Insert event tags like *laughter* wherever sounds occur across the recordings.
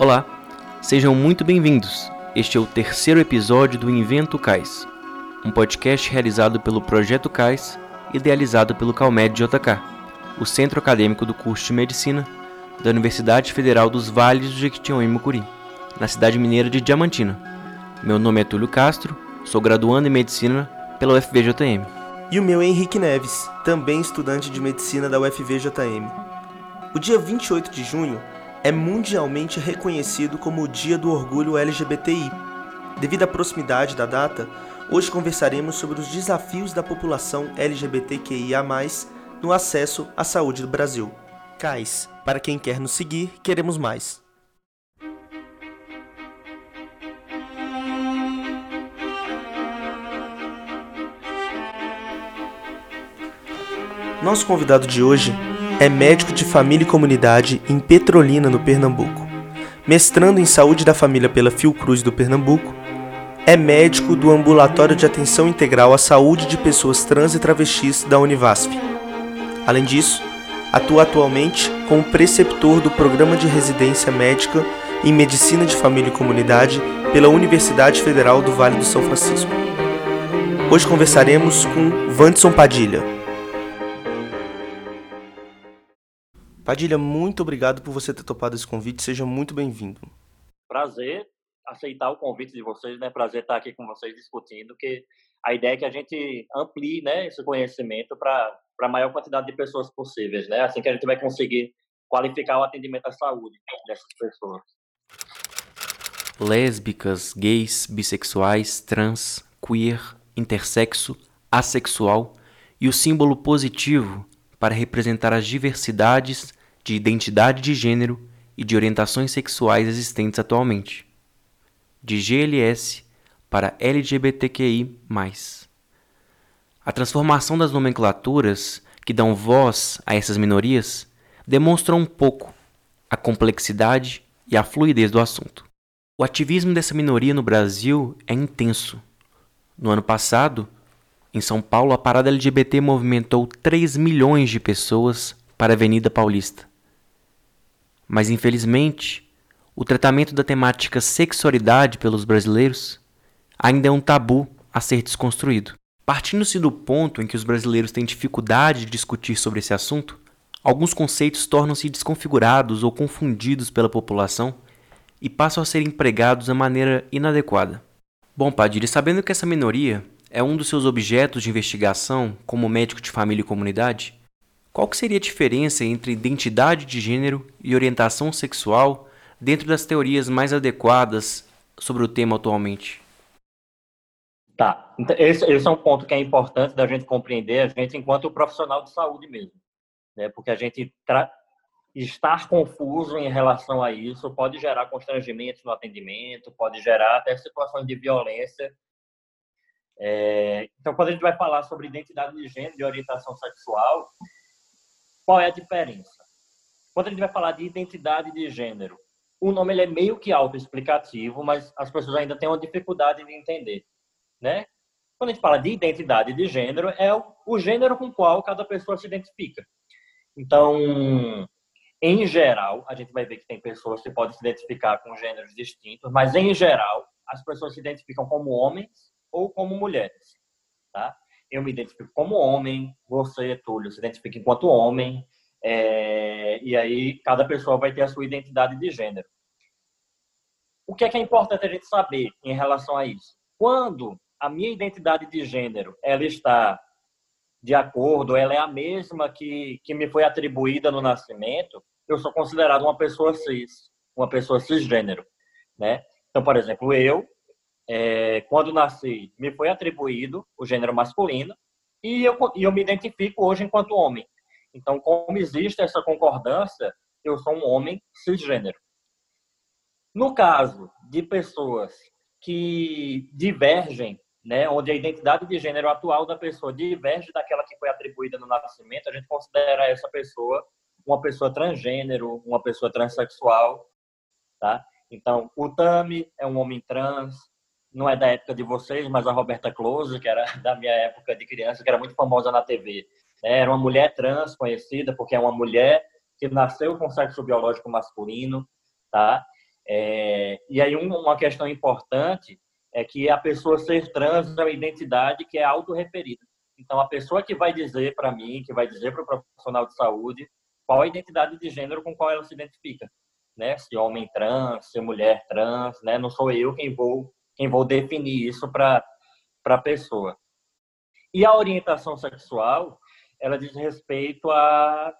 Olá, sejam muito bem-vindos. Este é o terceiro episódio do Invento Cais, um podcast realizado pelo Projeto Cais, idealizado pelo Calmed JK, o centro acadêmico do curso de Medicina da Universidade Federal dos Vales do Jequitinhonha e Mucuri, na cidade mineira de Diamantina. Meu nome é Túlio Castro, sou graduando em Medicina pela UFVJM. E o meu é Henrique Neves, também estudante de Medicina da UFVJM. O dia 28 de junho é mundialmente reconhecido como o Dia do Orgulho LGBTI. Devido à proximidade da data, hoje conversaremos sobre os desafios da população LGBTQIA+, no acesso à saúde do Brasil. CAIS, para quem quer nos seguir, queremos mais. Nosso convidado de hoje é médico de família e comunidade em Petrolina, no Pernambuco. Mestrando em saúde da família pela Fiocruz do Pernambuco, é médico do Ambulatório de Atenção Integral à Saúde de Pessoas Trans e Travestis da Univasf. Além disso, atua atualmente como preceptor do Programa de Residência Médica em Medicina de Família e Comunidade pela Universidade Federal do Vale do São Francisco. Hoje conversaremos com Vanderson Padilha, Padilha, muito obrigado por você ter topado esse convite. Seja muito bem-vindo. Prazer aceitar o convite de vocês, né? Prazer estar aqui com vocês discutindo, que a ideia é que a gente amplie, né, esse conhecimento para a maior quantidade de pessoas possíveis, né? Assim que a gente vai conseguir qualificar o atendimento à saúde dessas pessoas. Lésbicas, gays, bissexuais, trans, queer, intersexo, assexual e o símbolo positivo para representar as diversidades de identidade de gênero e de orientações sexuais existentes atualmente, de GLS para LGBTQI. A transformação das nomenclaturas que dão voz a essas minorias demonstra um pouco a complexidade e a fluidez do assunto. O ativismo dessa minoria no Brasil é intenso. No ano passado, em São Paulo, a parada LGBT movimentou 3 milhões de pessoas para a Avenida Paulista. Mas infelizmente, o tratamento da temática sexualidade pelos brasileiros ainda é um tabu a ser desconstruído. Partindo-se do ponto em que os brasileiros têm dificuldade de discutir sobre esse assunto, alguns conceitos tornam-se desconfigurados ou confundidos pela população e passam a ser empregados de maneira inadequada. Bom, Padilha, sabendo que essa minoria é um dos seus objetos de investigação como médico de família e comunidade, qual que seria a diferença entre identidade de gênero e orientação sexual dentro das teorias mais adequadas sobre o tema atualmente? Tá. Então, esse, esse, é um ponto que é importante da gente compreender, a gente enquanto profissional de saúde mesmo. Né? Porque a gente estar confuso em relação a isso pode gerar constrangimentos no atendimento, pode gerar até situações de violência. É, então, quando a gente vai falar sobre identidade de gênero e orientação sexual, qual é a diferença? Quando a gente vai falar de identidade de gênero, o nome ele é meio que autoexplicativo, mas as pessoas ainda têm uma dificuldade de entender, né? Quando a gente fala de identidade de gênero, é o, gênero com qual cada pessoa se identifica. Então, em geral, a gente vai ver que tem pessoas que podem se identificar com gêneros distintos, mas em geral, as pessoas se identificam como homens ou como mulheres, tá? Eu me identifico como homem, você, Túlio, se identifica enquanto homem, é, e aí cada pessoa vai ter a sua identidade de gênero. O que é que é importante a gente saber em relação a isso? Quando a minha identidade de gênero ela está de acordo, ela é a mesma que, que me foi atribuída no nascimento, eu sou considerado uma pessoa cis, uma pessoa cisgênero, né? Então, por exemplo, eu é, quando nasci, me foi atribuído o gênero masculino e eu, e eu me identifico hoje enquanto homem. Então, como existe essa concordância, eu sou um homem cisgênero. No caso de pessoas que divergem, né, onde a identidade de gênero atual da pessoa diverge daquela que foi atribuída no nascimento, a gente considera essa pessoa uma pessoa transgênero, uma pessoa transexual, tá? Então, o Tami é um homem trans, não é da época de vocês, mas a Roberta Close, que era *laughs* da minha época de criança, que era muito famosa na TV. Né? Era uma mulher trans conhecida porque é uma mulher que nasceu com sexo biológico masculino, tá? É, e aí uma questão importante é que a pessoa ser trans é uma identidade que é autorreferida. Então, a pessoa que vai dizer para mim, que vai dizer para o profissional de saúde, qual a identidade de gênero com qual ela se identifica, né? Se homem trans, se mulher trans, né? Não sou eu quem vou quem vou definir isso para a pessoa. E a orientação sexual, ela diz respeito a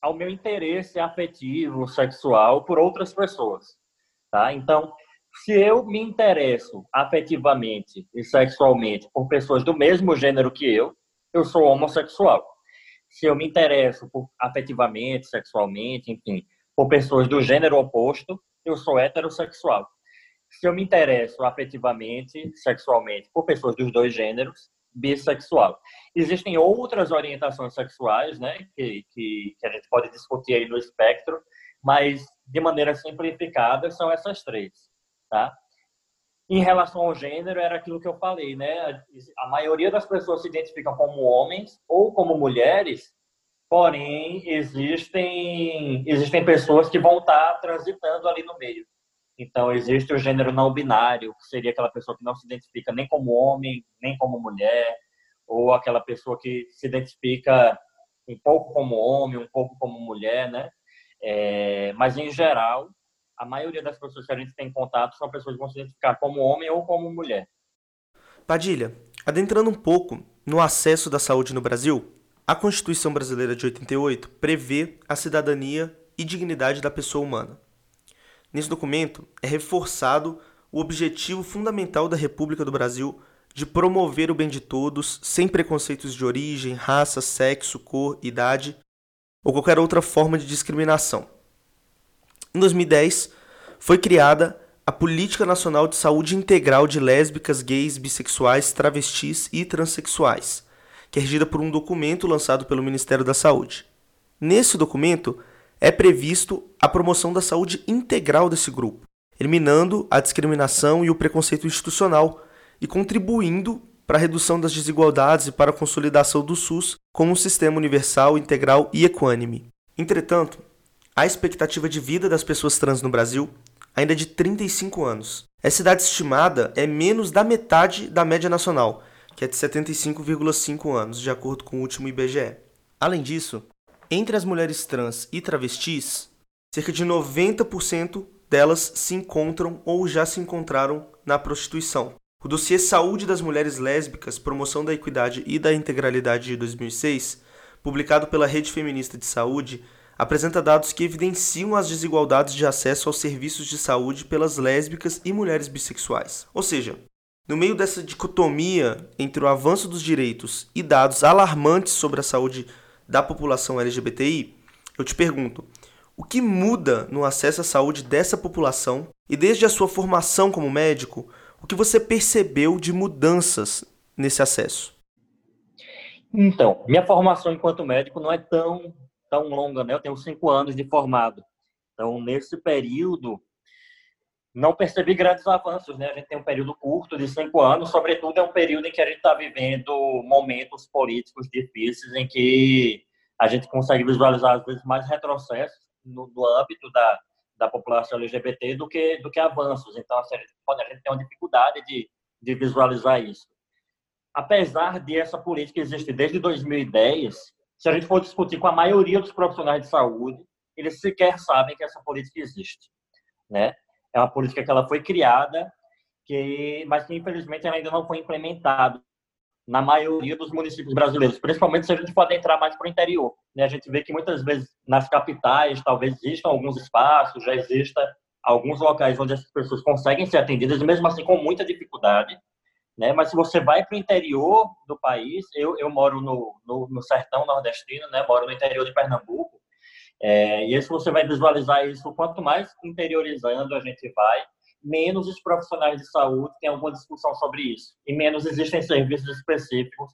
ao meu interesse afetivo, sexual por outras pessoas, tá? Então, se eu me interesso afetivamente e sexualmente por pessoas do mesmo gênero que eu, eu sou homossexual. Se eu me interesso por, afetivamente, sexualmente, enfim, por pessoas do gênero oposto, eu sou heterossexual. Se eu me interesso afetivamente, sexualmente, por pessoas dos dois gêneros, bissexual. Existem outras orientações sexuais, né, que, que, que a gente pode discutir aí no espectro, mas de maneira simplificada são essas três tá? Em relação ao gênero, era aquilo que eu falei, né? A maioria das pessoas se identificam como homens ou como mulheres, porém existem existem pessoas que vão estar transitando ali no meio. Então existe o gênero não binário, que seria aquela pessoa que não se identifica nem como homem, nem como mulher, ou aquela pessoa que se identifica um pouco como homem, um pouco como mulher, né? É, mas em geral a maioria das pessoas que a gente tem contato são pessoas que vão se identificar como homem ou como mulher. Padilha, adentrando um pouco no acesso da saúde no Brasil, a Constituição Brasileira de 88 prevê a cidadania e dignidade da pessoa humana. Nesse documento é reforçado o objetivo fundamental da República do Brasil de promover o bem de todos, sem preconceitos de origem, raça, sexo, cor, idade ou qualquer outra forma de discriminação. Em 2010, foi criada a Política Nacional de Saúde Integral de Lésbicas, Gays, Bissexuais, Travestis e Transsexuais, que é regida por um documento lançado pelo Ministério da Saúde. Nesse documento, é previsto a promoção da saúde integral desse grupo, eliminando a discriminação e o preconceito institucional e contribuindo para a redução das desigualdades e para a consolidação do SUS como um sistema universal, integral e equânime. Entretanto, a expectativa de vida das pessoas trans no Brasil ainda é de 35 anos. Essa idade estimada é menos da metade da média nacional, que é de 75,5 anos, de acordo com o último IBGE. Além disso, entre as mulheres trans e travestis, cerca de 90% delas se encontram ou já se encontraram na prostituição. O dossiê Saúde das Mulheres Lésbicas, Promoção da Equidade e da Integralidade de 2006, publicado pela Rede Feminista de Saúde, apresenta dados que evidenciam as desigualdades de acesso aos serviços de saúde pelas lésbicas e mulheres bissexuais. Ou seja, no meio dessa dicotomia entre o avanço dos direitos e dados alarmantes sobre a saúde da população LGBTI, eu te pergunto: o que muda no acesso à saúde dessa população e desde a sua formação como médico, o que você percebeu de mudanças nesse acesso? Então, minha formação enquanto médico não é tão tão longa, né? Eu tenho cinco anos de formado. Então, nesse período, não percebi grandes avanços, né? A gente tem um período curto de cinco anos, sobretudo é um período em que a gente está vivendo momentos políticos difíceis, em que a gente consegue visualizar às vezes mais retrocessos no, no âmbito da, da população LGBT do que do que avanços. Então, assim, a, gente, a gente tem uma dificuldade de, de visualizar isso. Apesar de essa política existir desde 2010, se a gente for discutir com a maioria dos profissionais de saúde, eles sequer sabem que essa política existe, né? É uma política que ela foi criada, que, mas que infelizmente ela ainda não foi implementada na maioria dos municípios brasileiros, principalmente se a gente for adentrar mais para o interior. Né? A gente vê que muitas vezes nas capitais talvez existam alguns espaços, já exista alguns locais onde essas pessoas conseguem ser atendidas, mesmo assim com muita dificuldade, né? Mas se você vai para o interior do país, eu, eu moro no, no, no, sertão nordestino, né? Moro no interior de Pernambuco, é, e isso você vai visualizar isso, quanto mais interiorizando a gente vai, menos os profissionais de saúde têm alguma discussão sobre isso, e menos existem serviços específicos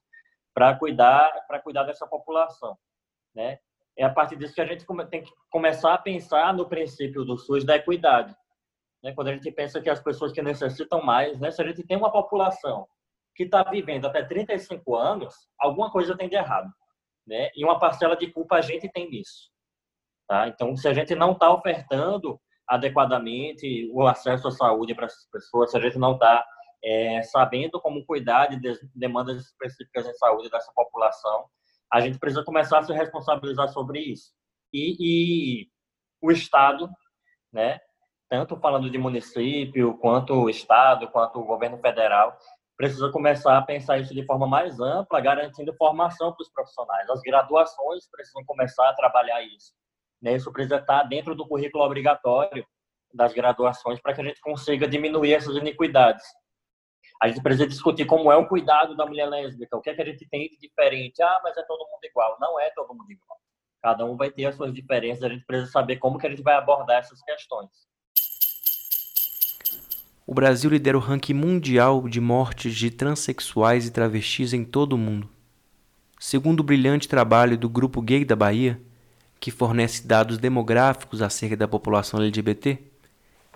para cuidar, para cuidar dessa população, né? É a partir disso que a gente tem que começar a pensar no princípio do SUS da equidade, né? Quando a gente pensa que as pessoas que necessitam mais, né? se a gente tem uma população que está vivendo até 35 anos, alguma coisa tem de errado. Né? E uma parcela de culpa a gente tem nisso. Tá? Então, se a gente não está ofertando adequadamente o acesso à saúde para essas pessoas, se a gente não está é, sabendo como cuidar de demandas específicas em saúde dessa população, a gente precisa começar a se responsabilizar sobre isso. E, e o Estado, né, tanto falando de município, quanto o Estado, quanto o governo federal, precisa começar a pensar isso de forma mais ampla, garantindo formação para os profissionais. As graduações precisam começar a trabalhar isso. Né? Isso precisa estar dentro do currículo obrigatório das graduações para que a gente consiga diminuir essas iniquidades. A gente precisa discutir como é o cuidado da mulher lésbica, o que é que a gente tem de diferente. Ah, mas é todo mundo igual. Não é todo mundo igual. Cada um vai ter as suas diferenças, a gente precisa saber como que a gente vai abordar essas questões. O Brasil lidera o ranking mundial de mortes de transexuais e travestis em todo o mundo. Segundo o brilhante trabalho do Grupo Gay da Bahia, que fornece dados demográficos acerca da população LGBT,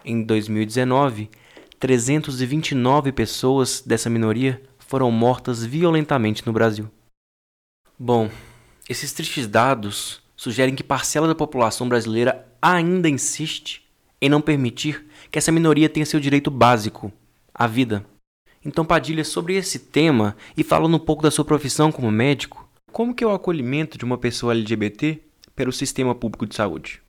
em 2019, 329 pessoas dessa minoria foram mortas violentamente no Brasil. Bom, esses tristes dados sugerem que parcela da população brasileira ainda insiste em não permitir que essa minoria tenha seu direito básico, a vida. Então, Padilha, sobre esse tema e falando um pouco da sua profissão como médico, como que é o acolhimento de uma pessoa LGBT pelo sistema público de saúde?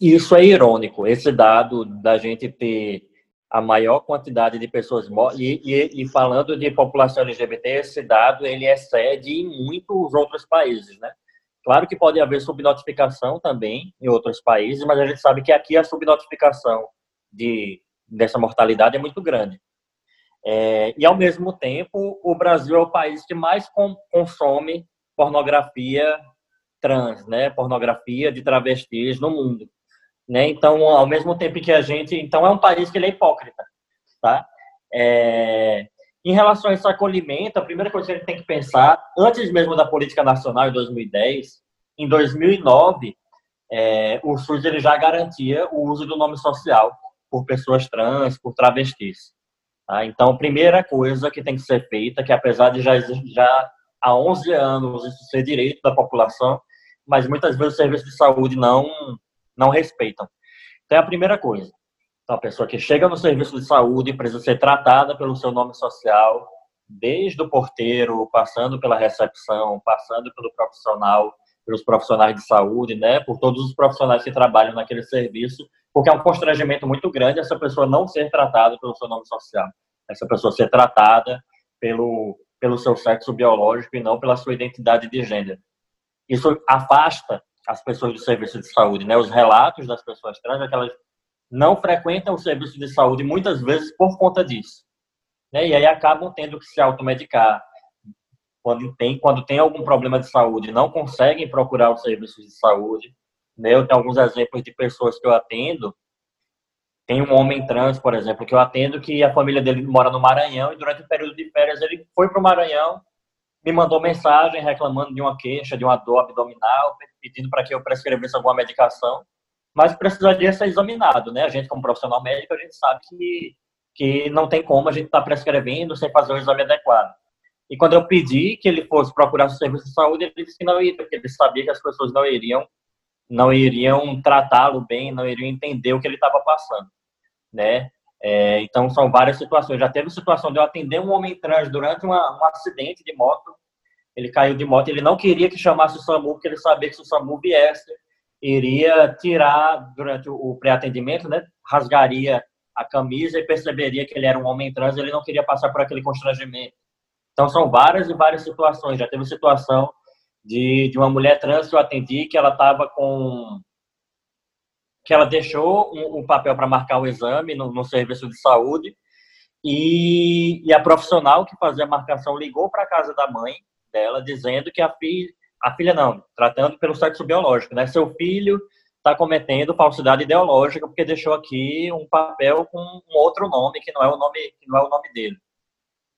Isso é irônico, esse dado da gente ter a maior quantidade de pessoas mortas. E, e, e, falando de população LGBT, esse dado ele excede em muitos outros países, né? Claro que pode haver subnotificação também em outros países, mas a gente sabe que aqui a subnotificação de, dessa mortalidade é muito grande. É, e, ao mesmo tempo, o Brasil é o país que mais consome pornografia trans, né? Pornografia de travestis no mundo. Né? Então, ao mesmo tempo que a gente, então é um país que ele é hipócrita, tá? É... Em relação a esse acolhimento, a primeira coisa que a gente tem que pensar, antes mesmo da política nacional em 2010, em 2009, é, o SUS ele já garantia o uso do nome social por pessoas trans, por travestis. Tá? Então, primeira coisa que tem que ser feita, que apesar de já, já há 11 anos isso ser direito da população, mas muitas vezes o serviço de saúde não não respeitam. Então, é a primeira coisa. Então, a pessoa que chega no serviço de saúde precisa ser tratada pelo seu nome social, desde o porteiro, passando pela recepção, passando pelo profissional, pelos profissionais de saúde, né, por todos os profissionais que trabalham naquele serviço, porque é um constrangimento muito grande essa pessoa não ser tratada pelo seu nome social, essa pessoa ser tratada pelo pelo seu sexo biológico e não pela sua identidade de gênero. Isso afasta as pessoas do serviço de saúde, né? Os relatos das pessoas trans é que elas não frequentam o serviço de saúde muitas vezes por conta disso, né? E aí acabam tendo que se automedicar quando tem quando tem algum problema de saúde, não conseguem procurar o serviço de saúde. Né? Eu tenho alguns exemplos de pessoas que eu atendo. Tem um homem trans, por exemplo, que eu atendo que a família dele mora no Maranhão e durante o período de férias ele foi para o Maranhão me mandou mensagem reclamando de uma queixa, de uma dor abdominal, pedindo para que eu prescrevesse alguma medicação, mas precisaria ser examinado, né? A gente, como profissional médico, a gente sabe que, que não tem como a gente estar tá prescrevendo sem fazer o exame adequado. E quando eu pedi que ele fosse procurar o serviço de saúde, ele disse que não iria, porque ele sabia que as pessoas não iriam, não iriam tratá-lo bem, não iriam entender o que ele estava passando, né? É, então, são várias situações. Já teve situação de eu atender um homem trans durante uma, um acidente de moto. Ele caiu de moto, ele não queria que chamasse o SAMU, porque ele sabia que se o SAMU viesse, iria tirar, durante o pré-atendimento, né, rasgaria a camisa e perceberia que ele era um homem trans, ele não queria passar por aquele constrangimento. Então, são várias e várias situações. Já teve situação de, de uma mulher trans que eu atendi, que ela estava com que ela deixou um, um papel para marcar o exame no, no, serviço de saúde e, e, a profissional que fazia a marcação ligou para a casa da mãe dela dizendo que a filha, a filha não, tratando pelo sexo biológico, né? Seu filho está cometendo falsidade ideológica porque deixou aqui um papel com um outro nome que não é o nome que não é o nome dele.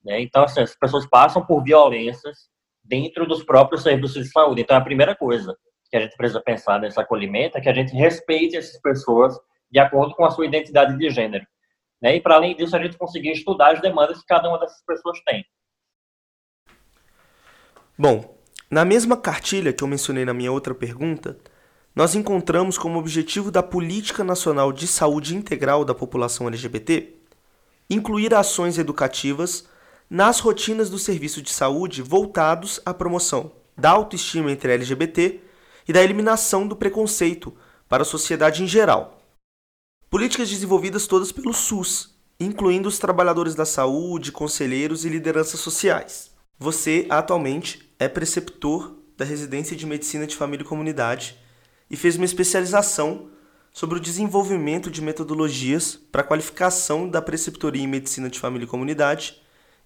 Né? Então assim, as pessoas passam por violências dentro dos próprios serviços de saúde. Então é a primeira coisa que a gente precisa pensar nesse acolhimento é que a gente respeite essas pessoas de acordo com a sua identidade de gênero. Né? E, para além disso, a gente conseguir estudar as demandas que cada uma dessas pessoas tem. Bom, na mesma cartilha que eu mencionei na minha outra pergunta, nós encontramos como objetivo da Política Nacional de Saúde Integral da População LGBT incluir ações educativas nas rotinas do serviço de saúde voltados à promoção da autoestima entre LGBT e da eliminação do preconceito para a sociedade em geral. Políticas desenvolvidas todas pelo SUS, incluindo os trabalhadores da saúde, conselheiros e lideranças sociais. Você, atualmente, é preceptor da Residência de Medicina de Família e Comunidade e fez uma especialização sobre o desenvolvimento de metodologias para a qualificação da preceptoria em Medicina de Família e Comunidade,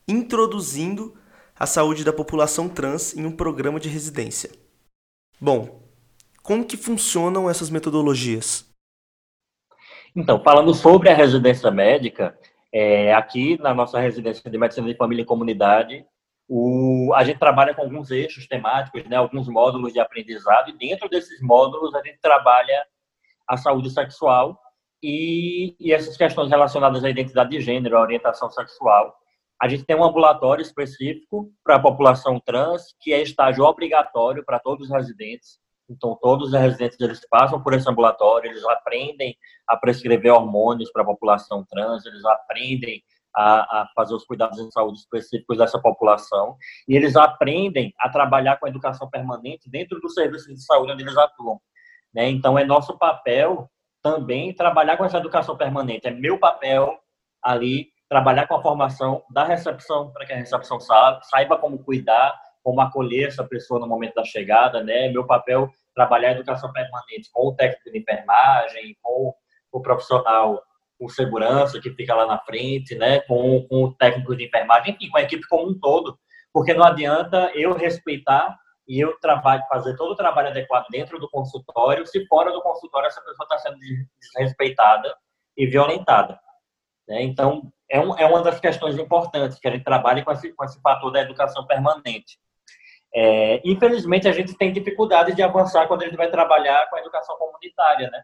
introduzindo a saúde da população trans em um programa de residência. Bom, como que funcionam essas metodologias? Então, falando sobre a residência médica, é, aqui na nossa residência de medicina de família e comunidade, o, a gente trabalha com alguns eixos temáticos, né, alguns módulos de aprendizado, e dentro desses módulos a gente trabalha a saúde sexual e, e essas questões relacionadas à identidade de gênero, à orientação sexual. A gente tem um ambulatório específico para a população trans, que é estágio obrigatório para todos os residentes. Então, todos os residentes eles passam por esse ambulatório, eles aprendem a prescrever hormônios para a população trans, eles aprendem a, a, fazer os cuidados de saúde específicos dessa população e eles aprendem a trabalhar com a educação permanente dentro do serviço de saúde onde eles atuam. Né? Então, é nosso papel também trabalhar com essa educação permanente. É meu papel ali trabalhar com a formação da recepção para que a recepção saiba como cuidar, como acolher essa pessoa no momento da chegada, né? Meu papel trabalhar a educação permanente com o técnico de enfermagem, com o profissional com segurança que fica lá na frente, né? Com, com o técnico de enfermagem, enfim, com a equipe como um todo, porque não adianta eu respeitar e eu trabalho, fazer todo o trabalho adequado dentro do consultório, se fora do consultório essa pessoa está sendo desrespeitada e violentada. Né? Então, é, um, é uma das questões importantes que a gente trabalha com esse, com esse fator da educação permanente. É, infelizmente, a gente tem dificuldade de avançar quando a gente vai trabalhar com a educação comunitária, né?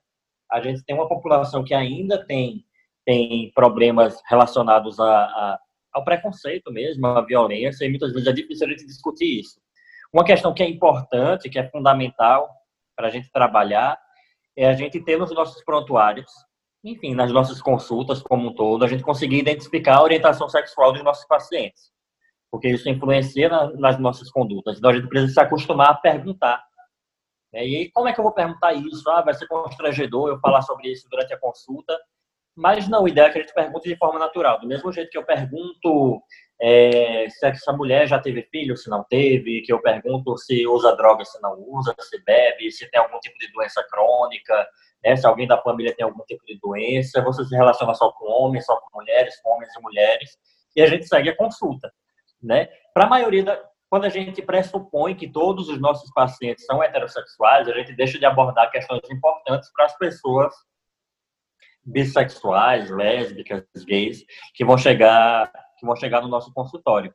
A gente tem uma população que ainda tem, tem problemas relacionados a, a, ao preconceito mesmo, à violência, e muitas vezes é difícil a gente discutir isso. Uma questão que é importante, que é fundamental para a gente trabalhar, é a gente ter nos nossos prontuários, enfim, nas nossas consultas como um todo, a gente conseguir identificar a orientação sexual dos nossos pacientes, porque isso influencia na, nas nossas condutas. Então a gente precisa se acostumar a perguntar. Né? E aí, como é que eu vou perguntar isso? Ah, vai ser constrangedor eu falar sobre isso durante a consulta. Mas não, a ideia é que a gente pergunte de forma natural. Do mesmo jeito que eu pergunto é, se essa mulher já teve filho, se não teve, que eu pergunto se usa droga, se não usa, se bebe, se tem algum tipo de doença crônica, né, se alguém da família tem algum tipo de doença, você se relaciona só com homens, só com mulheres, com homens e mulheres, e a gente segue a consulta. Né? Para a maioria da, quando a gente pressupõe que todos os nossos pacientes são heterossexuais, a gente deixa de abordar questões importantes para as pessoas bissexuais, lésbicas, gays, que vão chegar que vão chegar no nosso consultório.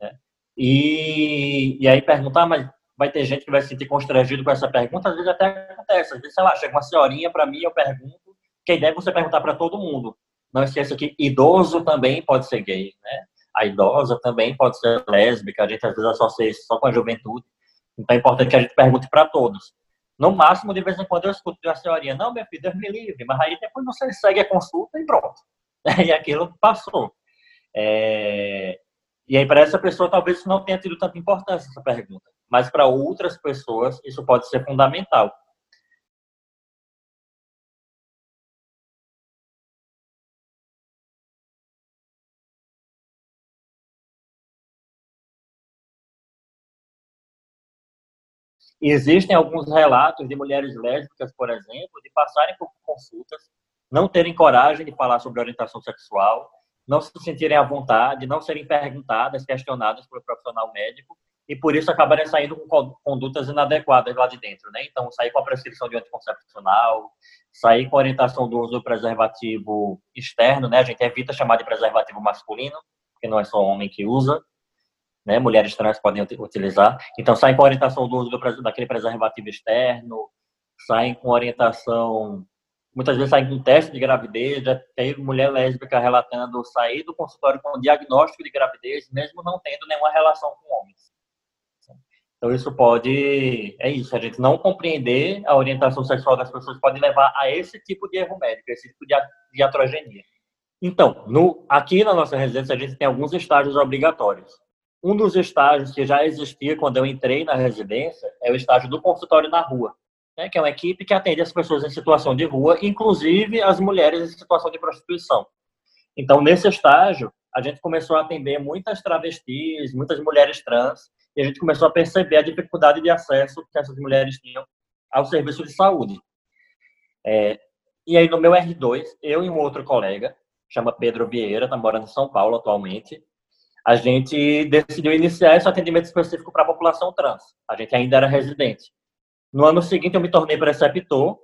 Né? E, e aí perguntar, ah, mas vai ter gente que vai se sentir constrangido com essa pergunta, às vezes até acontece. Às vezes, sei lá, chega uma senhorinha para mim, eu pergunto, que a ideia é você perguntar para todo mundo. Não esqueça que idoso também pode ser gay, né? A idosa também pode ser lésbica, a gente às vezes associa isso só com a juventude. Então é importante que a gente pergunte para todos. No máximo, de vez em quando eu escuto de uma senhorinha, não, meu filho, Deus me livre, mas aí depois você segue a consulta e pronto. *laughs* E aquilo passou. É... E aí, para essa pessoa, talvez isso não tenha tido tanta importância, essa pergunta. Mas para outras pessoas, isso pode ser fundamental. Existem alguns relatos de mulheres lésbicas, por exemplo, de passarem por consultas, não terem coragem de falar sobre orientação sexual, não se sentirem à vontade, não serem perguntadas, questionadas pelo profissional médico, e por isso acabarem saindo com condutas inadequadas lá de dentro, né? Então, sair com a prescrição de anticoncepcional, sair com a orientação do uso do preservativo externo, né? A gente evita chamar de preservativo masculino, porque não é só homem que usa, né? Mulheres trans podem utilizar. Então, saem com orientação do uso do, daquele preservativo externo, saem com orientação muitas vezes saem com teste de gravidez, já tem mulher lésbica relatando sair do consultório com diagnóstico de gravidez, mesmo não tendo nenhuma relação com homens. Então, isso pode. É isso, a gente não compreender a orientação sexual das pessoas pode levar a esse tipo de erro médico, esse tipo de, de atrogenia. Então, no, aqui na nossa residência, a gente tem alguns estágios obrigatórios. Um dos estágios que já existia quando eu entrei na residência é o estágio do consultório na rua, né, que é uma equipe que atende as pessoas em situação de rua, inclusive as mulheres em situação de prostituição. Então, nesse estágio, a gente começou a atender muitas travestis, muitas mulheres trans, e a gente começou a perceber a dificuldade de acesso que essas mulheres tinham ao serviço de saúde. É, e aí, no meu R2, eu e um outro colega, chama Pedro Vieira, está morando em São Paulo atualmente, a gente decidiu iniciar esse atendimento específico para a população trans. A gente ainda era residente. No ano seguinte, eu me tornei preceptor,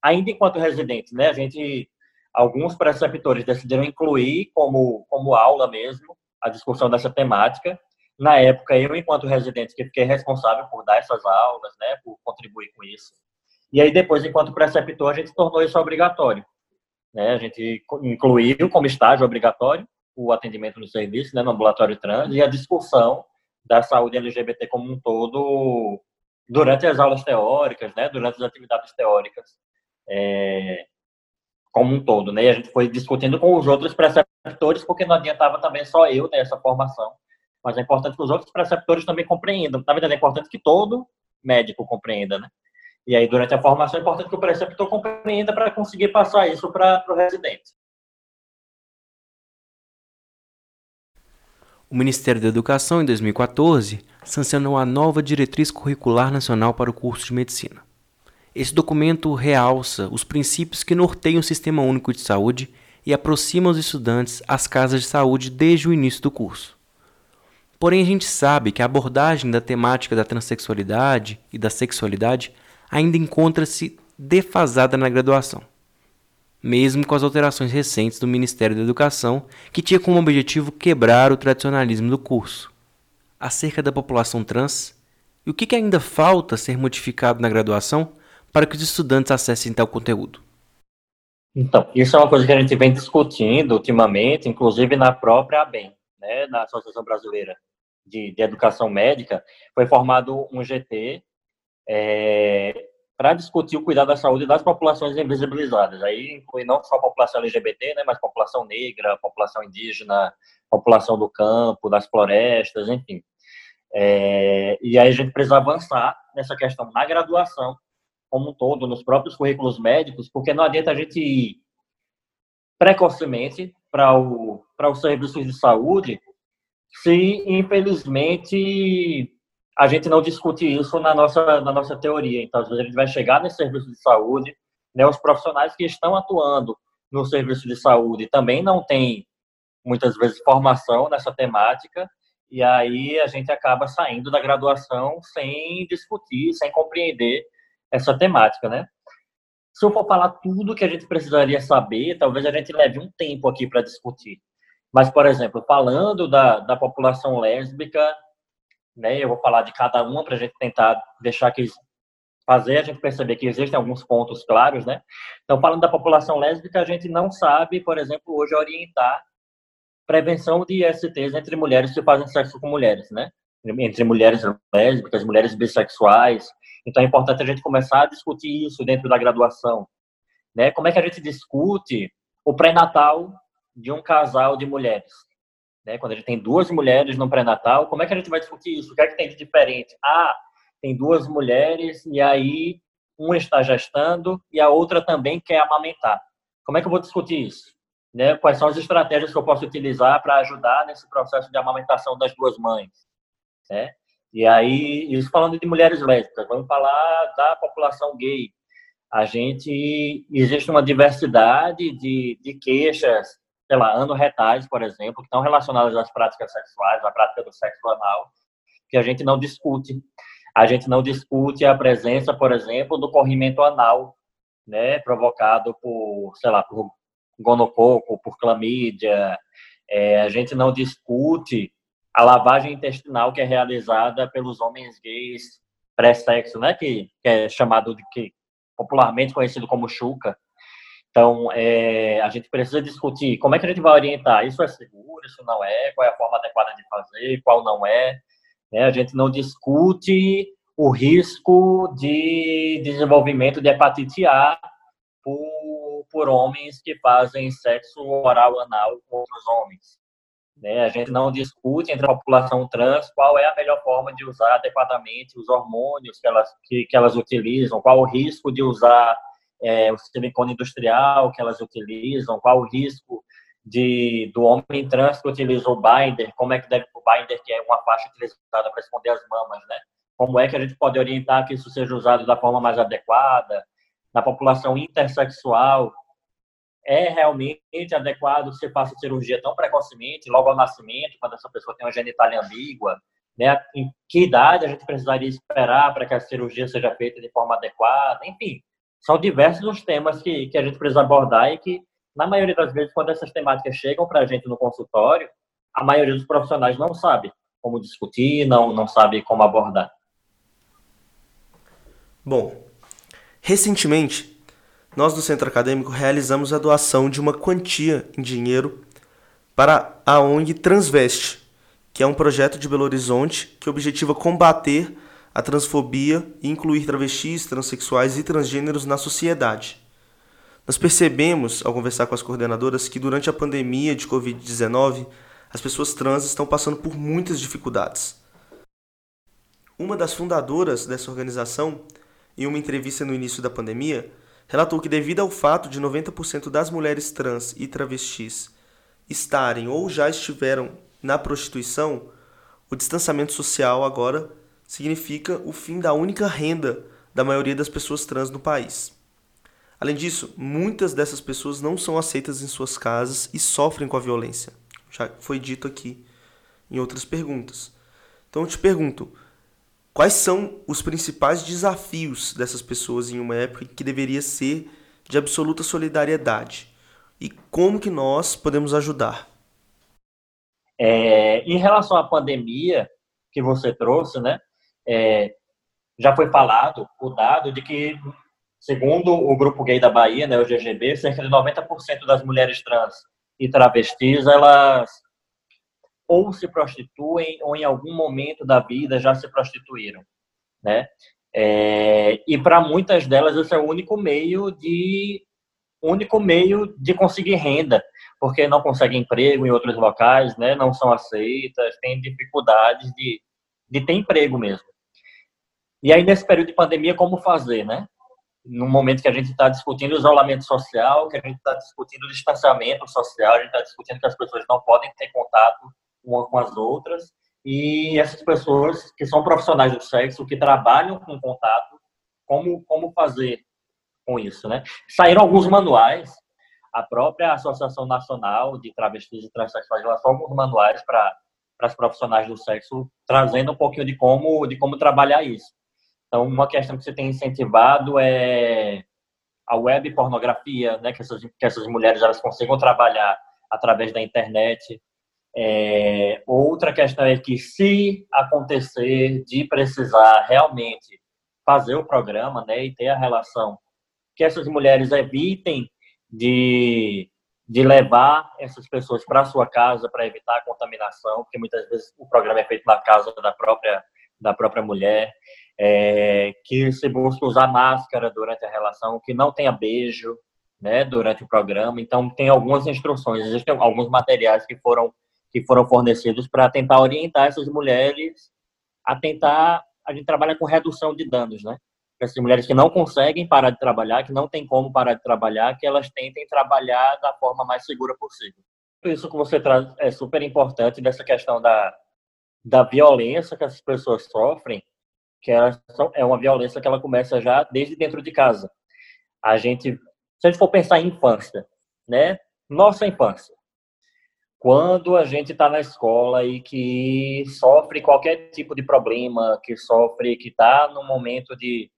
ainda enquanto residente, né? A gente, alguns preceptores decidiram incluir como, como aula mesmo a discussão dessa temática. Na época, eu, enquanto residente, que fiquei responsável por dar essas aulas, né? Por contribuir com isso. E aí, depois, enquanto preceptor, a gente tornou isso obrigatório. Né? A gente incluiu como estágio obrigatório o atendimento no serviço, né, no ambulatório trans, e a discussão da saúde LGBT como um todo durante as aulas teóricas, né, durante as atividades teóricas, é, como um todo, né, e a gente foi discutindo com os outros preceptores, porque não adiantava também só eu nessa formação, mas é importante que os outros preceptores também compreendam, na verdade é importante que todo médico compreenda, né, e aí, durante a formação, é importante que o preceptor compreenda para conseguir passar isso para o residente. O Ministério da Educação, em 2014, sancionou a nova Diretriz Curricular Nacional para o curso de Medicina. Esse documento realça os princípios que norteiam o Sistema Único de Saúde e aproxima os estudantes às casas de saúde desde o início do curso. Porém, a gente sabe que a abordagem da temática da transexualidade e da sexualidade ainda encontra-se defasada na graduação, mesmo com as alterações recentes do Ministério da Educação, que tinha como objetivo quebrar o tradicionalismo do curso. Acerca da população trans, e o que ainda falta ser modificado na graduação para que os estudantes acessem tal conteúdo? Então, isso é uma coisa que a gente vem discutindo ultimamente, inclusive na própria ABEM, né, na Associação Brasileira de, de Educação Médica, foi formado um GT é, para discutir o cuidado da saúde das populações invisibilizadas. Aí inclui não só a população LGBT, né, mas população negra, população indígena, população do campo, das florestas, enfim. É, e aí a gente precisa avançar nessa questão na graduação, como um todo, nos próprios currículos médicos, porque não adianta a gente ir precocemente para o, os serviços de saúde se, infelizmente, a gente não discute isso na nossa, na nossa teoria. Então, às vezes, a gente vai chegar nesse serviço de saúde, né, os profissionais que estão atuando no serviço de saúde também não têm, muitas vezes, formação nessa temática, e aí a gente acaba saindo da graduação sem discutir, sem compreender essa temática, né? Se eu for falar tudo que a gente precisaria saber, talvez a gente leve um tempo aqui para discutir. Mas, por exemplo, falando da, da população lésbica, né? Eu vou falar de cada uma para a gente tentar deixar que fazer a gente perceber que existem alguns pontos claros, né? Então, falando da população lésbica, a gente não sabe, por exemplo, hoje orientar prevenção de ISTs entre mulheres que fazem sexo com mulheres, né? Entre mulheres lésbicas, mulheres bissexuais. Então, é importante a gente começar a discutir isso dentro da graduação, né? Como é que a gente discute o pré-natal de um casal de mulheres? Né? Quando a gente tem duas mulheres no pré-natal, como é que a gente vai discutir isso? O que é que tem de diferente? Ah, tem duas mulheres e aí uma está gestando e a outra também quer amamentar. Como é que eu vou discutir isso? Né? Quais são as estratégias que eu posso utilizar para ajudar nesse processo de amamentação das duas mães? Né? E aí, isso falando de mulheres lésbicas, vamos falar da população gay. A gente, existe uma diversidade de, de queixas sei lá, anorretais, por exemplo, que estão relacionadas às práticas sexuais, à prática do sexo anal, que a gente não discute. A gente não discute a presença, por exemplo, do corrimento anal, né, provocado por, sei lá, por gonococo, por clamídia. É, a gente não discute a lavagem intestinal que é realizada pelos homens gays pré-sexo, né, que, que é chamado de que popularmente conhecido como chuca, então, é, a gente precisa discutir como é que a gente vai orientar. Isso é seguro, isso não é, qual é a forma adequada de fazer, qual não é. Né? A gente não discute o risco de desenvolvimento de hepatite A por, por homens que fazem sexo oral anal com outros homens. Né? A gente não discute entre a população trans qual é a melhor forma de usar adequadamente os hormônios que elas, que, que elas utilizam, qual o risco de usar é, o silicone industrial que elas utilizam, qual o risco de, do homem trans que utiliza o binder, como é que deve o binder, que é uma faixa utilizada para esconder as mamas, né? Como é que a gente pode orientar que isso seja usado da forma mais adequada? Na população intersexual, é realmente adequado você faça cirurgia tão precocemente, logo ao nascimento, quando essa pessoa tem uma genitália ambígua? Né? Em que idade a gente precisaria esperar para que a cirurgia seja feita de forma adequada? Enfim, são diversos os temas que, que a gente precisa abordar e que, na maioria das vezes, quando essas temáticas chegam para a gente no consultório, a maioria dos profissionais não sabe como discutir, não, não sabe como abordar. Bom, recentemente, nós do Centro Acadêmico realizamos a doação de uma quantia em dinheiro para a ONG Transveste, que é um projeto de Belo Horizonte que objetiva combater a transfobia e incluir travestis, transexuais e transgêneros na sociedade. Nós percebemos, ao conversar com as coordenadoras, que durante a pandemia de Covid-19, as pessoas trans estão passando por muitas dificuldades. Uma das fundadoras dessa organização, em uma entrevista no início da pandemia, relatou que, devido ao fato de 90% das mulheres trans e travestis estarem ou já estiveram na prostituição, o distanciamento social agora significa o fim da única renda da maioria das pessoas trans no país. Além disso, muitas dessas pessoas não são aceitas em suas casas e sofrem com a violência. Já foi dito aqui em outras perguntas. Então eu te pergunto, quais são os principais desafios dessas pessoas em uma época que deveria ser de absoluta solidariedade? E como que nós podemos ajudar? É, em relação à pandemia que você trouxe, né? É, já foi falado o dado de que, segundo o Grupo Gay da Bahia, né, o GGB, cerca de 90% das mulheres trans e travestis, elas ou se prostituem ou em algum momento da vida já se prostituíram, né? É, e para muitas delas esse é o único meio de único meio de conseguir renda, porque não conseguem emprego em outros locais, né? Não são aceitas, têm dificuldades de, de ter emprego mesmo. E aí, nesse período de pandemia, como fazer, né? No momento que a gente está discutindo isolamento social, que a gente está discutindo distanciamento social, a gente está discutindo que as pessoas não podem ter contato uma com as outras, e essas pessoas que são profissionais do sexo, que trabalham com contato, como, como fazer com isso, né? Saíram alguns manuais, a própria Associação Nacional de Travestis e Transsexuais lançou alguns manuais para as profissionais do sexo, trazendo um pouquinho de como, de como trabalhar isso. Então, uma questão que você tem incentivado é a web pornografia, né, que essas, que essas mulheres elas consigam trabalhar através da internet. É, outra questão é que se acontecer de precisar realmente fazer o programa, né, e ter a relação, que essas mulheres evitem de, de levar essas pessoas para sua casa para evitar a contaminação, porque muitas vezes o programa é feito na casa da própria da própria mulher é, que se busca usar máscara durante a relação, que não tenha beijo, né, durante o programa. Então tem algumas instruções, existem alguns materiais que foram que foram fornecidos para tentar orientar essas mulheres a tentar a gente trabalha com redução de danos, né? Essas mulheres que não conseguem parar de trabalhar, que não tem como parar de trabalhar, que elas tentem trabalhar da forma mais segura possível. Isso que você traz é super importante dessa questão da da violência que essas pessoas sofrem que é uma violência que ela começa já desde dentro de casa. A gente, se a gente for pensar em infância, né? Nossa infância. Quando a gente está na escola e que sofre qualquer tipo de problema, que sofre, que está num momento de,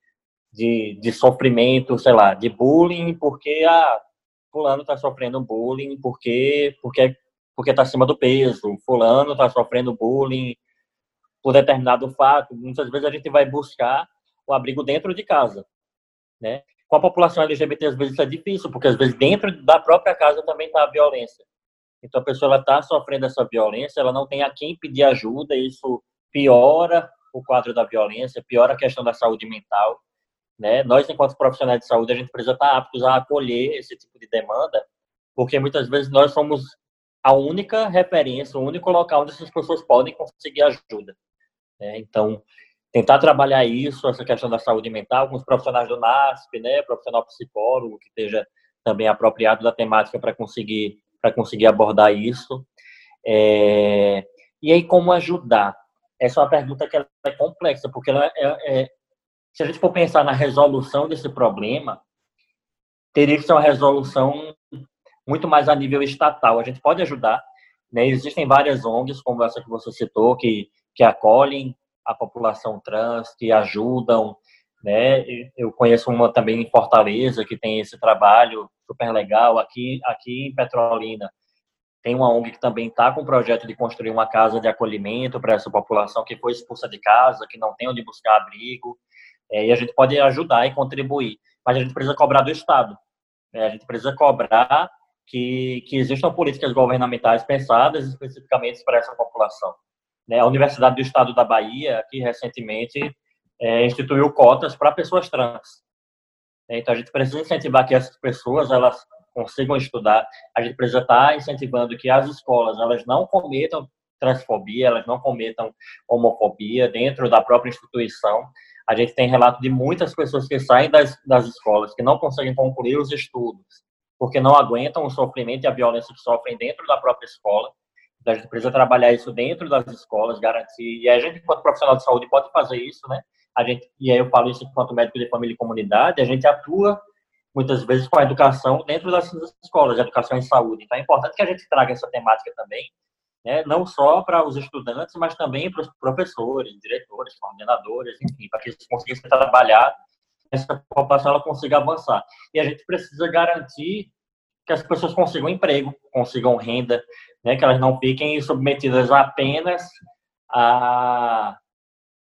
de, de, sofrimento, sei lá, de bullying, porque ah, fulano está sofrendo bullying porque porque porque está acima do peso, fulano está sofrendo bullying por determinado fato, muitas vezes a gente vai buscar o abrigo dentro de casa, né? Com a população LGBT, às vezes isso é difícil, porque às vezes dentro da própria casa também está a violência. Então a pessoa está sofrendo essa violência, ela não tem a quem pedir ajuda, isso piora o quadro da violência, piora a questão da saúde mental. Né? Nós, enquanto profissionais de saúde, a gente precisa estar aptos a acolher esse tipo de demanda, porque muitas vezes nós somos a única referência, o único local onde essas pessoas podem conseguir ajuda. Né? Então, tentar trabalhar isso, essa questão da saúde mental, com os profissionais do NASP, né, profissional psicólogo que esteja também apropriado da temática para conseguir para conseguir abordar isso. É... E aí como ajudar? Essa é uma pergunta que é complexa, porque ela é, é... se a gente for pensar na resolução desse problema, teria que ser uma resolução muito mais a nível estatal. A gente pode ajudar, né? Existem várias ONGs, como essa que você citou, que que acolhem a população trans, que ajudam, né? Eu conheço uma também em Fortaleza que tem esse trabalho super legal aqui aqui em Petrolina. Tem uma ONG que também está com o projeto de construir uma casa de acolhimento para essa população que foi expulsa de casa, que não tem onde buscar abrigo. É, e a gente pode ajudar e contribuir, mas a gente precisa cobrar do Estado. É, a gente precisa cobrar que, que existam políticas governamentais pensadas especificamente para essa população. Né? A Universidade do Estado da Bahia, aqui recentemente, é, instituiu cotas para pessoas trans. É, então, a gente precisa incentivar que essas pessoas elas consigam estudar. A gente precisa estar incentivando que as escolas elas não cometam transfobia, elas não cometam homofobia dentro da própria instituição. A gente tem relato de muitas pessoas que saem das, das escolas, que não conseguem concluir os estudos, porque não aguentam o sofrimento e a violência que sofrem dentro da própria escola. A gente precisa trabalhar isso dentro das escolas, garantir. E a gente, enquanto profissional de saúde, pode fazer isso, né? A gente, e aí eu falo isso enquanto médico de família e comunidade, a gente atua muitas vezes com a educação dentro das escolas, de educação em saúde. Então é importante que a gente traga essa temática também, né? não só para os estudantes, mas também para os professores, diretores, coordenadores, enfim, para que eles consigam trabalhar, essa população ela consiga avançar. E a gente precisa garantir que as pessoas consigam emprego, consigam renda, né, que elas não fiquem submetidas apenas a,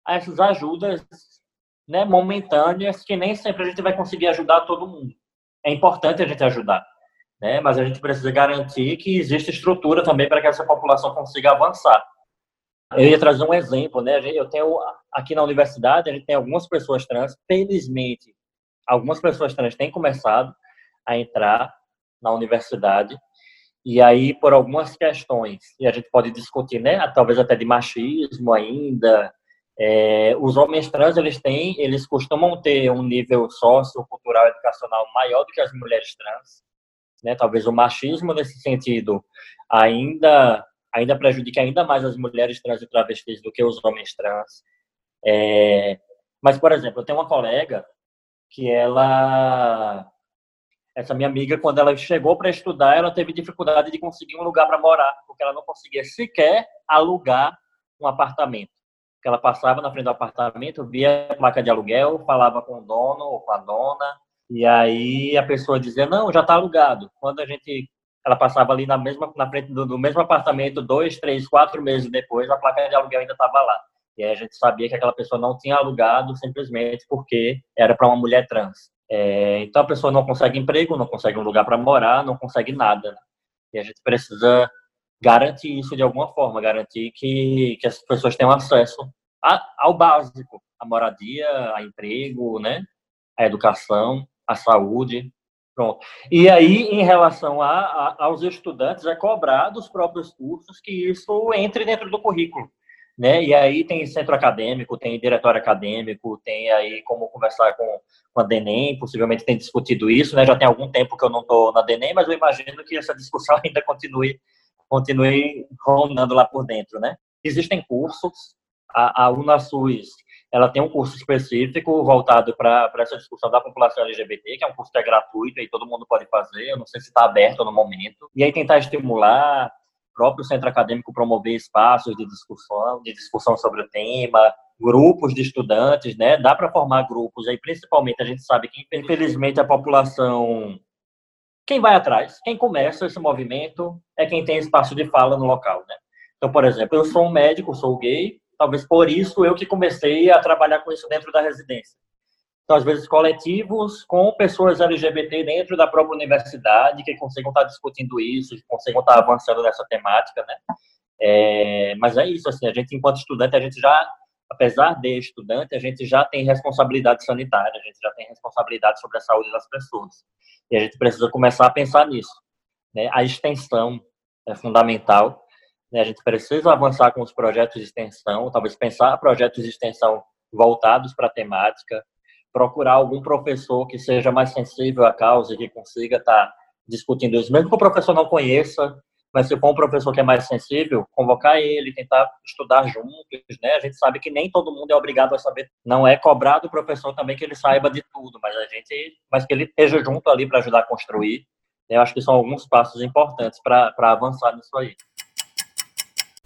a essas ajudas né, momentâneas que nem sempre a gente vai conseguir ajudar todo mundo. É importante a gente ajudar, né, mas a gente precisa garantir que existe estrutura também para que essa população consiga avançar. Eu ia trazer um exemplo, né? Eu tenho aqui na universidade a gente tem algumas pessoas trans, felizmente, algumas pessoas trans têm começado a entrar na universidade. E aí, por algumas questões, e a gente pode discutir, né, talvez até de machismo ainda, é, os homens trans, eles têm, eles costumam ter um nível sociocultural educacional maior do que as mulheres trans, né, talvez o machismo nesse sentido ainda ainda prejudique ainda mais as mulheres trans e travestis do que os homens trans. É, mas, por exemplo, eu tenho uma colega que ela essa minha amiga, quando ela chegou para estudar, ela teve dificuldade de conseguir um lugar para morar, porque ela não conseguia sequer alugar um apartamento. Porque ela passava na frente do apartamento, via a placa de aluguel, falava com o dono ou com a dona, e aí a pessoa dizia: Não, já está alugado. Quando a gente. Ela passava ali na, mesma, na frente do, do mesmo apartamento, dois, três, quatro meses depois, a placa de aluguel ainda estava lá. E aí a gente sabia que aquela pessoa não tinha alugado simplesmente porque era para uma mulher trans. É, então a pessoa não consegue emprego, não consegue um lugar para morar, não consegue nada. Né? E a gente precisa garantir isso de alguma forma, garantir que, que as pessoas tenham acesso a, ao básico, a moradia, a emprego, né? a educação, a saúde. Pronto. E aí, em relação a, a, aos estudantes, é cobrar dos próprios cursos que isso entre dentro do currículo né? E aí tem centro acadêmico, tem diretório acadêmico, tem aí como conversar com, com a DENEM, possivelmente tem discutido isso, né? Já tem algum tempo que eu não estou na DENEM, mas eu imagino que essa discussão *laughs* ainda continue, continue rondando lá por dentro, né? Existem cursos, a, a UNASUS, ela tem um curso específico voltado para essa discussão da população LGBT, que é um curso que é gratuito e todo mundo pode fazer, eu não sei se está aberto no momento, e aí tentar estimular próprio centro acadêmico promover espaços de discussão, de discussão sobre o tema, grupos de estudantes, né? Dá para formar grupos aí, principalmente a gente sabe que infelizmente a população quem vai atrás, quem começa esse movimento é quem tem espaço de fala no local, né? Então, por exemplo, eu sou um médico, sou gay, talvez por isso eu que comecei a trabalhar com isso dentro da residência. Então, às vezes, coletivos com pessoas LGBT dentro da própria universidade que consigam estar discutindo isso, que consigam estar avançando nessa temática, né? É, mas é isso, assim, a gente, enquanto estudante, a gente já, apesar de estudante, a gente já tem responsabilidade sanitária, a gente já tem responsabilidade sobre a saúde das pessoas. E a gente precisa começar a pensar nisso. Né? A extensão é fundamental. Né? A gente precisa avançar com os projetos de extensão, talvez pensar projetos de extensão voltados para a temática, procurar algum professor que seja mais sensível à causa que consiga estar tá discutindo isso, mesmo que o professor não conheça, mas se for um professor que é mais sensível, convocar ele, tentar estudar juntos, né? A gente sabe que nem todo mundo é obrigado a saber, não é cobrado do professor também que ele saiba de tudo, mas a gente, mas que ele esteja junto ali para ajudar a construir. Eu acho que são alguns passos importantes para avançar nisso aí.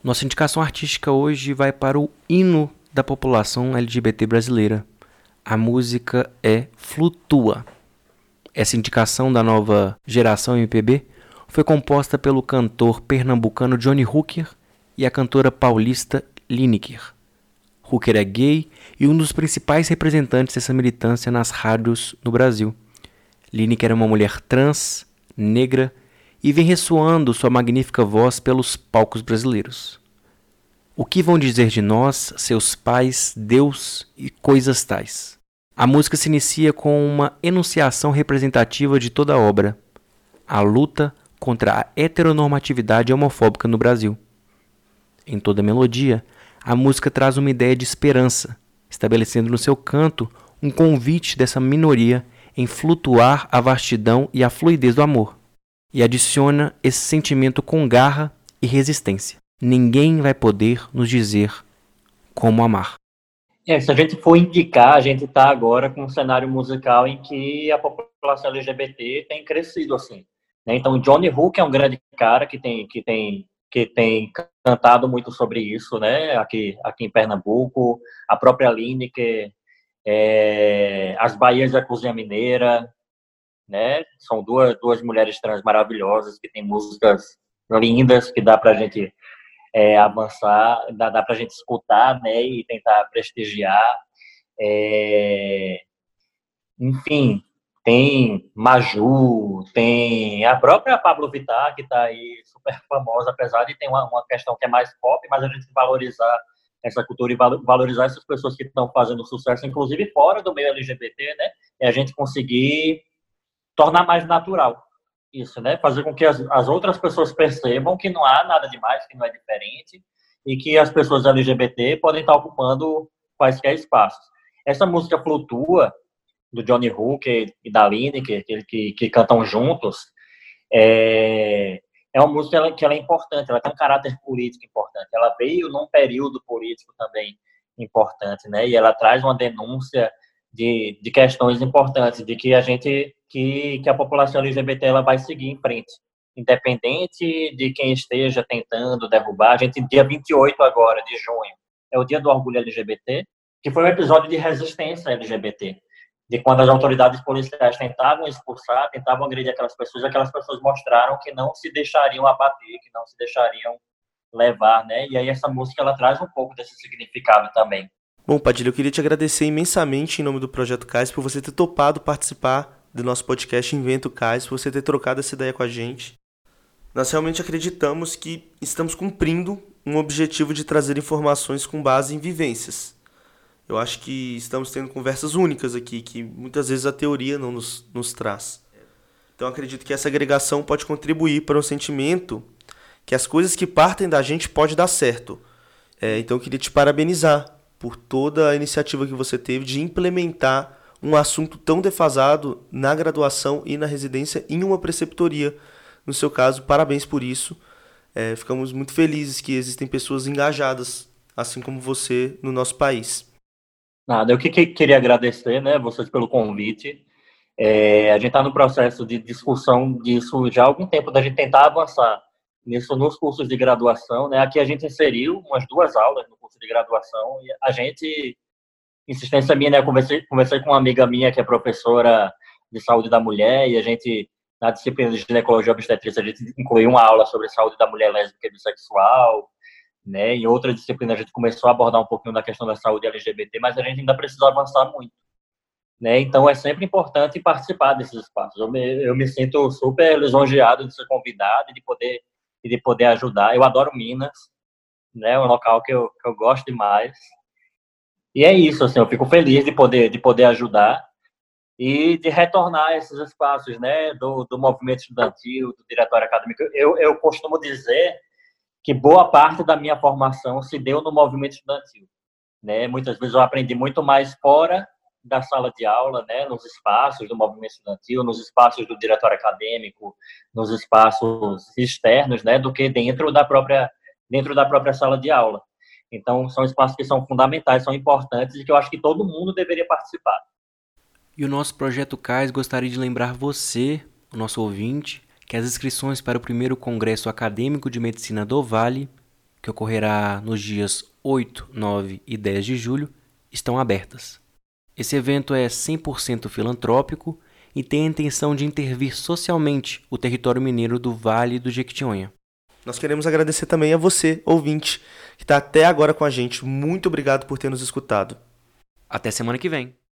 Nossa indicação artística hoje vai para o hino da população LGBT brasileira. A música é Flutua. Essa indicação da nova geração MPB foi composta pelo cantor pernambucano Johnny Hooker e a cantora paulista Lineker. Hooker é gay e um dos principais representantes dessa militância nas rádios no Brasil. Lineker é uma mulher trans, negra e vem ressoando sua magnífica voz pelos palcos brasileiros. O que vão dizer de nós, seus pais, Deus e coisas tais? A música se inicia com uma enunciação representativa de toda a obra, a luta contra a heteronormatividade homofóbica no Brasil. Em toda a melodia, a música traz uma ideia de esperança, estabelecendo no seu canto um convite dessa minoria em flutuar a vastidão e a fluidez do amor, e adiciona esse sentimento com garra e resistência. Ninguém vai poder nos dizer como amar. É, se a gente for indicar, a gente está agora com um cenário musical em que a população LGBT tem crescido assim. Né? Então, Johnny Hook é um grande cara que tem que tem que tem cantado muito sobre isso, né? Aqui aqui em Pernambuco, a própria Lineker, é, as Bahias da Cozinha Mineira, né? São duas duas mulheres trans maravilhosas que têm músicas lindas que dá para a gente é, avançar, dá, dá para a gente escutar, né? E tentar prestigiar. É, enfim, tem Maju, tem a própria Pablo Vittar, que está aí super famosa, apesar de ter uma, uma, questão que é mais pop, mas a gente valorizar essa cultura e valorizar essas pessoas que estão fazendo sucesso, inclusive fora do meio LGBT, né? E a gente conseguir tornar mais natural isso, né? Fazer com que as, as outras pessoas percebam que não há nada demais, que não é diferente e que as pessoas LGBT podem estar ocupando quaisquer espaços. Essa música flutua do Johnny Hooker e da Lineker, que, que, que cantam juntos, é, é uma música que ela é importante, ela tem um caráter político importante. Ela veio num período político também importante, né? E ela traz uma denúncia de, de questões importantes, de que a gente, que, que a população LGBT ela vai seguir em frente, independente de quem esteja tentando derrubar. A gente, dia 28 agora de junho, é o dia do orgulho LGBT, que foi um episódio de resistência LGBT de quando as autoridades policiais tentavam expulsar, tentavam agredir aquelas pessoas, aquelas pessoas mostraram que não se deixariam abater, que não se deixariam levar, né? E aí essa música ela traz um pouco desse significado também. Bom, Padilha, eu queria te agradecer imensamente em nome do Projeto CAIS por você ter topado participar do nosso podcast Invento CAIS, por você ter trocado essa ideia com a gente. Nós realmente acreditamos que estamos cumprindo um objetivo de trazer informações com base em vivências. Eu acho que estamos tendo conversas únicas aqui, que muitas vezes a teoria não nos, nos traz. Então acredito que essa agregação pode contribuir para um sentimento que as coisas que partem da gente pode dar certo. É, então eu queria te parabenizar por toda a iniciativa que você teve de implementar um assunto tão defasado na graduação e na residência em uma preceptoria. No seu caso, parabéns por isso. É, ficamos muito felizes que existem pessoas engajadas, assim como você, no nosso país. Nada, eu que, que queria agradecer, né, vocês pelo convite. É, a gente está no processo de discussão disso já há algum tempo, da gente tentar avançar nisso nos cursos de graduação, né? Aqui a gente inseriu umas duas aulas no curso de graduação e a gente, insistência minha, né? Conversei, conversei com uma amiga minha que é professora de saúde da mulher e a gente, na disciplina de ginecologia obstetrícia, a gente incluiu uma aula sobre saúde da mulher lésbica e bissexual, né? Em outra disciplina a gente começou a abordar um pouquinho da questão da saúde LGBT, mas a gente ainda precisa avançar muito. Né? Então é sempre importante participar desses espaços. Eu me, eu me sinto super lisonjeado de ser convidado e de poder e de poder ajudar. Eu adoro Minas, né? Um local que eu, que eu gosto demais. E é isso, assim, eu fico feliz de poder, de poder ajudar e de retornar esses espaços, né, do, do movimento estudantil, do diretório acadêmico. Eu, eu costumo dizer que boa parte da minha formação se deu no movimento estudantil, né? Muitas vezes eu aprendi muito mais fora da sala de aula, né, nos espaços do movimento estudantil, nos espaços do diretório acadêmico, nos espaços externos, né, do que dentro da própria dentro da própria sala de aula. Então, são espaços que são fundamentais, são importantes e que eu acho que todo mundo deveria participar. E o nosso projeto CAIS gostaria de lembrar você, o nosso ouvinte, que as inscrições para o primeiro Congresso Acadêmico de Medicina do Vale, que ocorrerá nos dias 8, 9 e 10 de julho, estão abertas. Esse evento é 100% filantrópico e tem a intenção de intervir socialmente o território mineiro do Vale do Jequitinhonha. Nós queremos agradecer também a você, ouvinte, que está até agora com a gente. Muito obrigado por ter nos escutado. Até semana que vem.